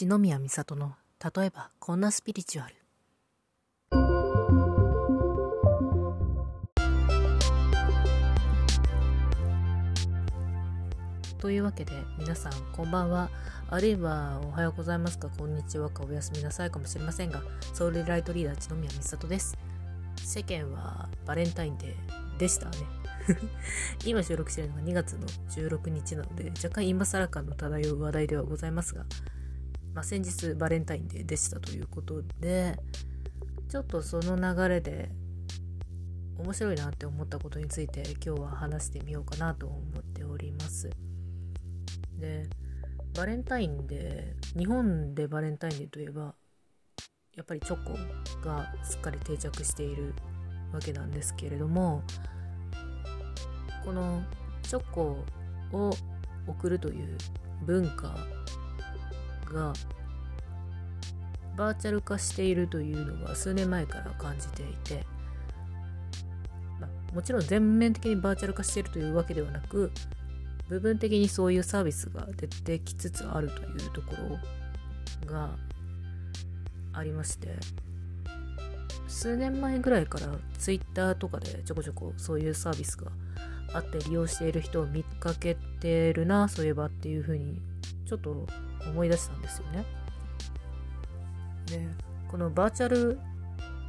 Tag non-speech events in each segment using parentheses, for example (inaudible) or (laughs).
篠宮美里の例えばこんなスピリチュアル。というわけで皆さんこんばんは。あるいはおはようございますか。こんにちは。かおやすみなさいかもしれませんがソウルライトリーダー篠宮美里です。世間はバレンタインデーでしたね。(laughs) 今収録しているのが2月の16日なので若干今更感の漂う話題ではございますが、まあ、先日バレンタインデーでしたということでちょっとその流れで面白いなって思ったことについて今日は話してみようかなと思っております。でバレンタインで日本でバレンタインデーといえばやっぱりチョコがすっかり定着しているわけなんですけれどもこのチョコを送るという文化がバーチャル化しているというのは数年前から感じていて、まあ、もちろん全面的にバーチャル化しているというわけではなく部分的にそういうサービスが出てきつつあるというところがありまして数年前ぐらいから Twitter とかでちょこちょこそういうサービスがあって利用している人を見かけてるなそういえばっていうふうにちょっと思い出したんですよね。でこのバーチャル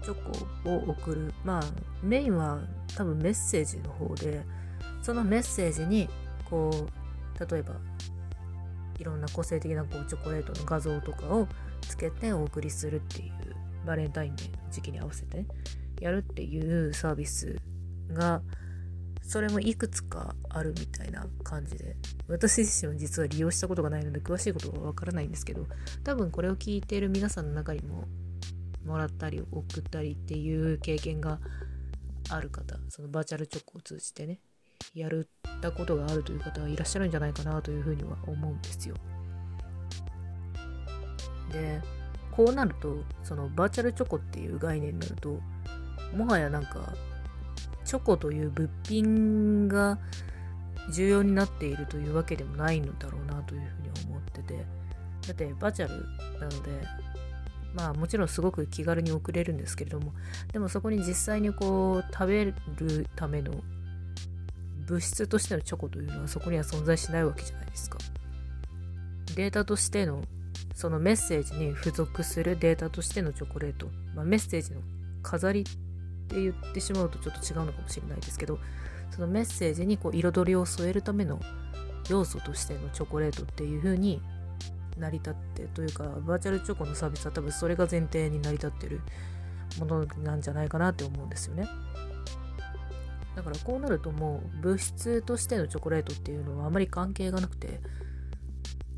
チョコを送るまあメインは多分メッセージの方でそのメッセージにこう例えばいろんな個性的なこうチョコレートの画像とかをつけてお送りするっていうバレンタインデーの時期に合わせてやるっていうサービスがそれもいくつかあるみたいな感じで私自身は実は利用したことがないので詳しいことはわからないんですけど多分これを聞いている皆さんの中にももらったり送ったりっていう経験がある方そのバーチャルチョコを通じてねやるったことがあるという方はいらっしゃるんじゃないかなというふうには思うんですよ。でこうなるとそのバーチャルチョコっていう概念になるともはやなんかチョコという物品が重要になっているというわけでもないのだろうなというふうに思っててだってバーチャルなのでまあもちろんすごく気軽に送れるんですけれどもでもそこに実際にこう食べるための物質としてのチョコというのはそこには存在しないわけじゃないですか。データとしてのそのメッセージに付属するデータとしてのチョコレート、まあ、メッセージの飾りって言ってしまうとちょっと違うのかもしれないですけどそのメッセージにこう彩りを添えるための要素としてのチョコレートっていう風に成り立ってというかバーチャルチョコのサービスは多分それが前提に成り立ってるものなんじゃないかなって思うんですよね。だからこうなるともう物質としてのチョコレートっていうのはあまり関係がなくて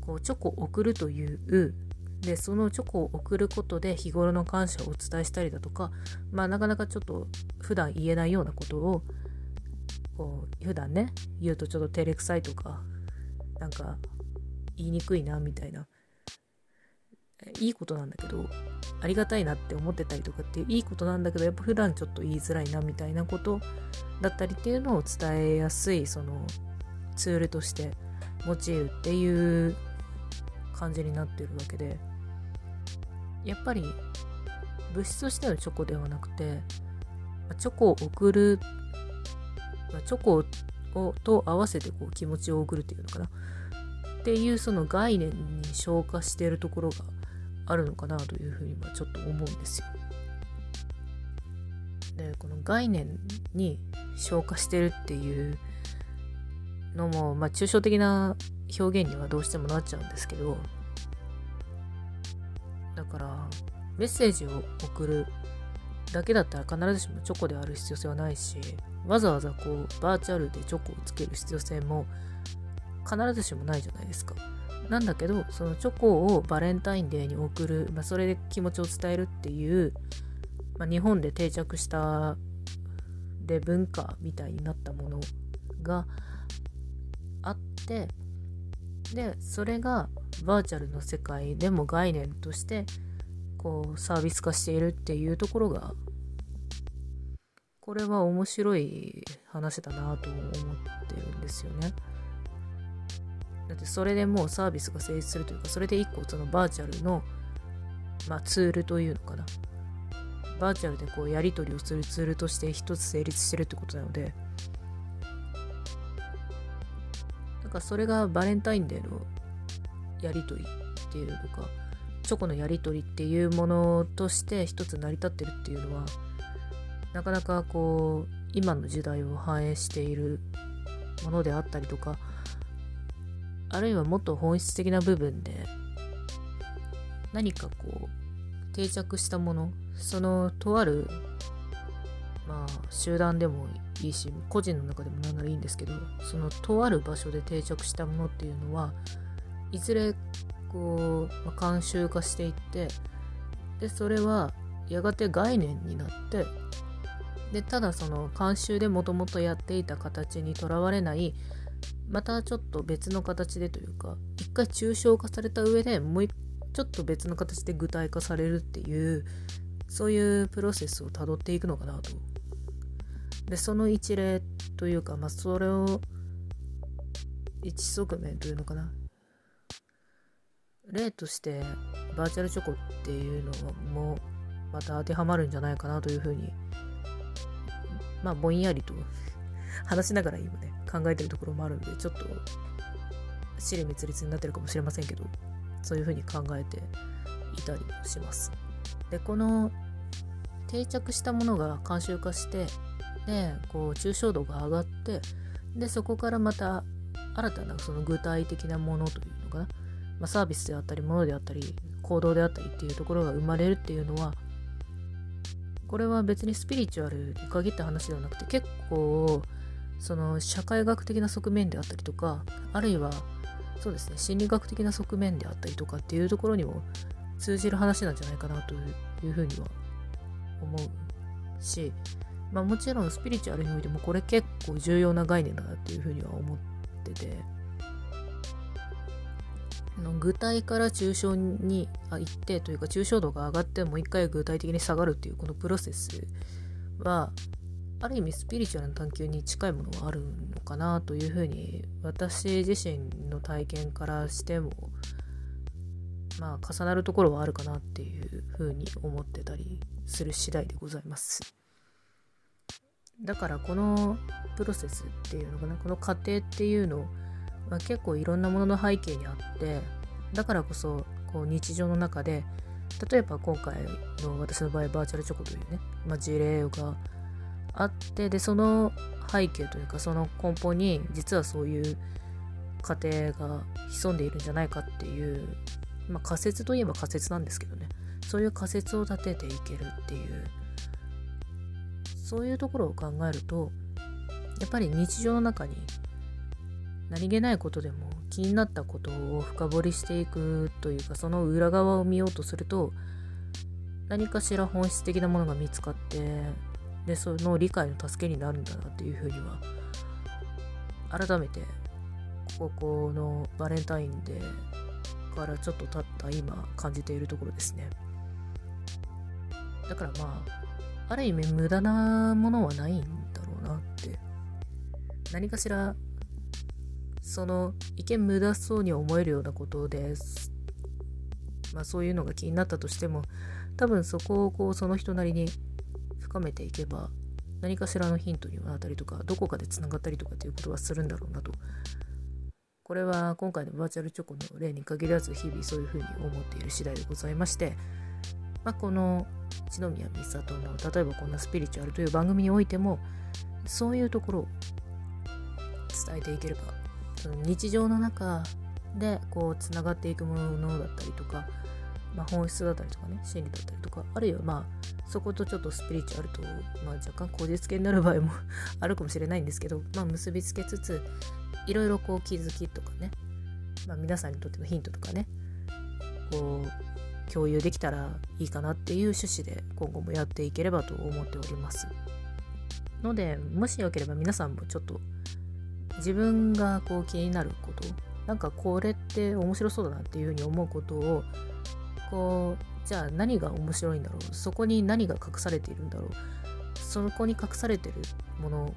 こうチョコを送るというでそのチョコを送ることで日頃の感謝をお伝えしたりだとかまあなかなかちょっと普段言えないようなことをこう普段ね言うとちょっと照れくさいとかなんか言いにくいなみたいな。いいことなんだけどありがたいなって思ってたりとかっていういいことなんだけどやっぱ普段ちょっと言いづらいなみたいなことだったりっていうのを伝えやすいそのツールとして用いるっていう感じになってるわけで。やっぱり物質としてのチョコではなくてチョコを送るチョコをと合わせてこう気持ちを送るっていうのかなっていうその概念に消化しているところがあるのかなというふうにはちょっと思うんですよ。でこの概念に消化してるっていうのも、まあ、抽象的な表現にはどうしてもなっちゃうんですけどだからメッセージを送るだけだったら必ずしもチョコである必要性はないしわざわざこうバーチャルでチョコをつける必要性も必ずしもないじゃないですか。なんだけどそのチョコをバレンタインデーに送る、まあ、それで気持ちを伝えるっていう、まあ、日本で定着したで文化みたいになったものがあってでそれがバーチャルの世界でも概念としてこうサービス化しているっていうところがこれは面白い話だなと思ってるんですよね。だってそれでもうサービスが成立するというかそれで一個そのバーチャルの、まあ、ツールというのかなバーチャルでこうやり取りをするツールとして一つ成立してるってことなのでだかそれがバレンタインデーのやり取りっていうのかチョコのやり取りっていうものとして一つ成り立ってるっていうのはなかなかこう今の時代を反映しているものであったりとかあるいはもっと本質的な部分で何かこう定着したものそのとあるまあ集団でもいいし個人の中でも何ならいいんですけどそのとある場所で定着したものっていうのはいずれこう、まあ、慣習化していってでそれはやがて概念になってでただその慣習でもともとやっていた形にとらわれないまたちょっと別の形でというか一回抽象化された上でもうちょっと別の形で具体化されるっていうそういうプロセスをたどっていくのかなと。でその一例というかまあそれを一側面というのかな例としてバーチャルチョコっていうのもまた当てはまるんじゃないかなというふうにまあぼんやりと話しながら今ね考えてるところもあるんでちょっと尻滅裂になってるかもしれませんけどそういうふうに考えていたりもします。でこの定着したものが慣習化してでこう抽象度が上がってでそこからまた新たなその具体的なものというのかなまあ、サービスであったり物であったり行動であったりっていうところが生まれるっていうのはこれは別にスピリチュアルに限った話ではなくて結構その社会学的な側面であったりとかあるいはそうですね心理学的な側面であったりとかっていうところにも通じる話なんじゃないかなというふうには思うし、まあ、もちろんスピリチュアルにおいてもこれ結構重要な概念だなっていうふうには思ってて。の具体から抽象に行ってというか抽象度が上がってもう一回具体的に下がるっていうこのプロセスはある意味スピリチュアルな探求に近いものはあるのかなというふうに私自身の体験からしてもまあ重なるところはあるかなっていうふうに思ってたりする次第でございます。だからこのプロセスっていうのかなこの過程っていうのをまあ、結構いろんなものの背景にあってだからこそこう日常の中で例えば今回の私の場合バーチャルチョコというね、まあ、事例があってでその背景というかその根本に実はそういう過程が潜んでいるんじゃないかっていう、まあ、仮説といえば仮説なんですけどね。そういう仮説を立てていけるっていうそういうところを考えるとやっぱり日常の中に何気ないことでも気になったことを深掘りしていくというかその裏側を見ようとすると何かしら本質的なものが見つかってでその理解の助けになるんだなっていうふうには改めてここのバレンタインデーからちょっと経った今感じているところですね。だからまあある意味無駄なものはないんだろうなって。何かしらその一見無駄そうに思えるようなことです。まあそういうのが気になったとしても多分そこをこうその人なりに深めていけば何かしらのヒントにはなったりとかどこかでつながったりとかっていうことはするんだろうなとこれは今回のバーチャルチョコの例に限らず日々そういうふうに思っている次第でございまして、まあ、この篠宮美里の例えばこんなスピリチュアルという番組においてもそういうところを伝えていければその日常の中でこうつながっていくものだったりとか、まあ、本質だったりとかね心理だったりとかあるいはまあそことちょっとスピリチュアルと、まあ、若干口実系になる場合も (laughs) あるかもしれないんですけど、まあ、結びつけつついろいろこう気づきとかね、まあ、皆さんにとってのヒントとかねこう共有できたらいいかなっていう趣旨で今後もやっていければと思っております。のでもしよければ皆さんもちょっと自分がこう気になることなんかこれって面白そうだなっていうふうに思うことをこうじゃあ何が面白いんだろうそこに何が隠されているんだろうそこに隠されてるもの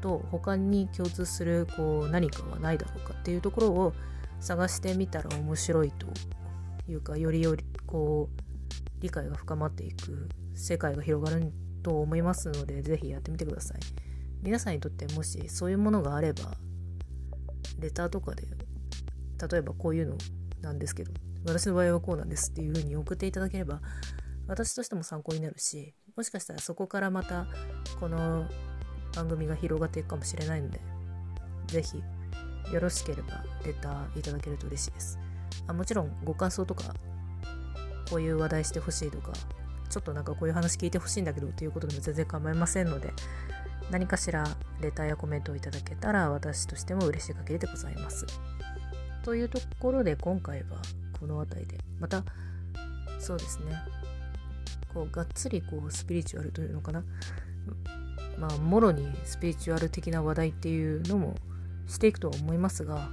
と他に共通するこう何かはないだろうかっていうところを探してみたら面白いというかよりよりこう理解が深まっていく世界が広がると思いますので是非やってみてください。皆さんにとってもしそういうものがあればレターとかで例えばこういうのなんですけど私の場合はこうなんですっていう風に送っていただければ私としても参考になるしもしかしたらそこからまたこの番組が広がっていくかもしれないので是非よろしければレターいただけると嬉しいです。あもちろんご感想とかこういう話題してほしいとかちょっとなんかこういう話聞いてほしいんだけどっていうことでも全然構いませんので何かしらレターやコメントをいただけたら私としても嬉しい限りでございます。というところで今回はこの辺りでまたそうですね。こうがっつりこうスピリチュアルというのかな。まあもろにスピリチュアル的な話題っていうのもしていくとは思いますが。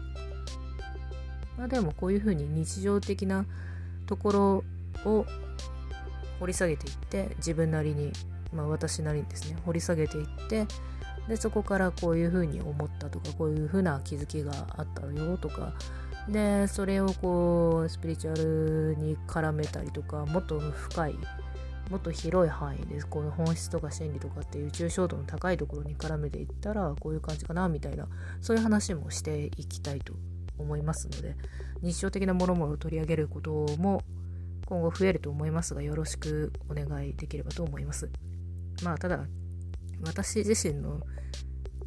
まあでもこういうふうに日常的なところを掘り下げていって自分なりにまあ私なりにですね掘り下げていってでそこからこういうふうに思ったとかこういうふうな気づきがあったよとかでそれをこうスピリチュアルに絡めたりとかもっと深いもっと広い範囲でこの本質とか心理とかっていう抽象度の高いところに絡めていったらこういう感じかなみたいなそういう話もしていきたいと思いますので日常的なものも取り上げることも今後増えると思いますがよろしくお願いできればと思います。まあただ私自身の、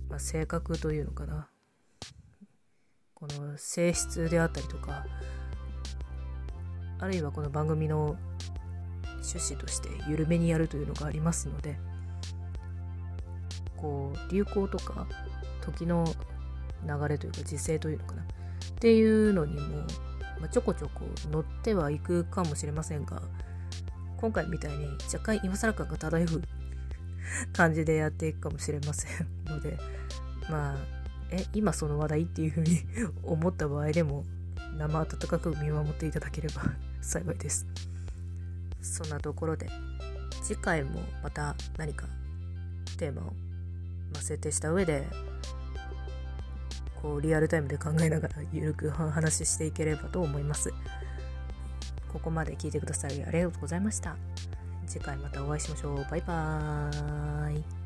まあ、性格というのかな。この性質であったりとかあるいはこの番組の趣旨として緩めにやるというのがありますのでこう流行とか時の流れというか時勢というのかな。っていうのにも、まあ、ちょこちょこ乗ってはいくかもしれませんが今回みたいに若干今更感が漂う (laughs) 感じでやっていくかもしれませんのでまあえ今その話題っていうふうに (laughs) 思った場合でも生温かく見守っていただければ (laughs) 幸いです。そんなところで次回もまた何かテーマを、設定した上でこうリアルタイムで考えながらゆるく話していければと思います。ここまで聞いてくださりありがとうございました。次回またお会いしましょう。バイバーイ。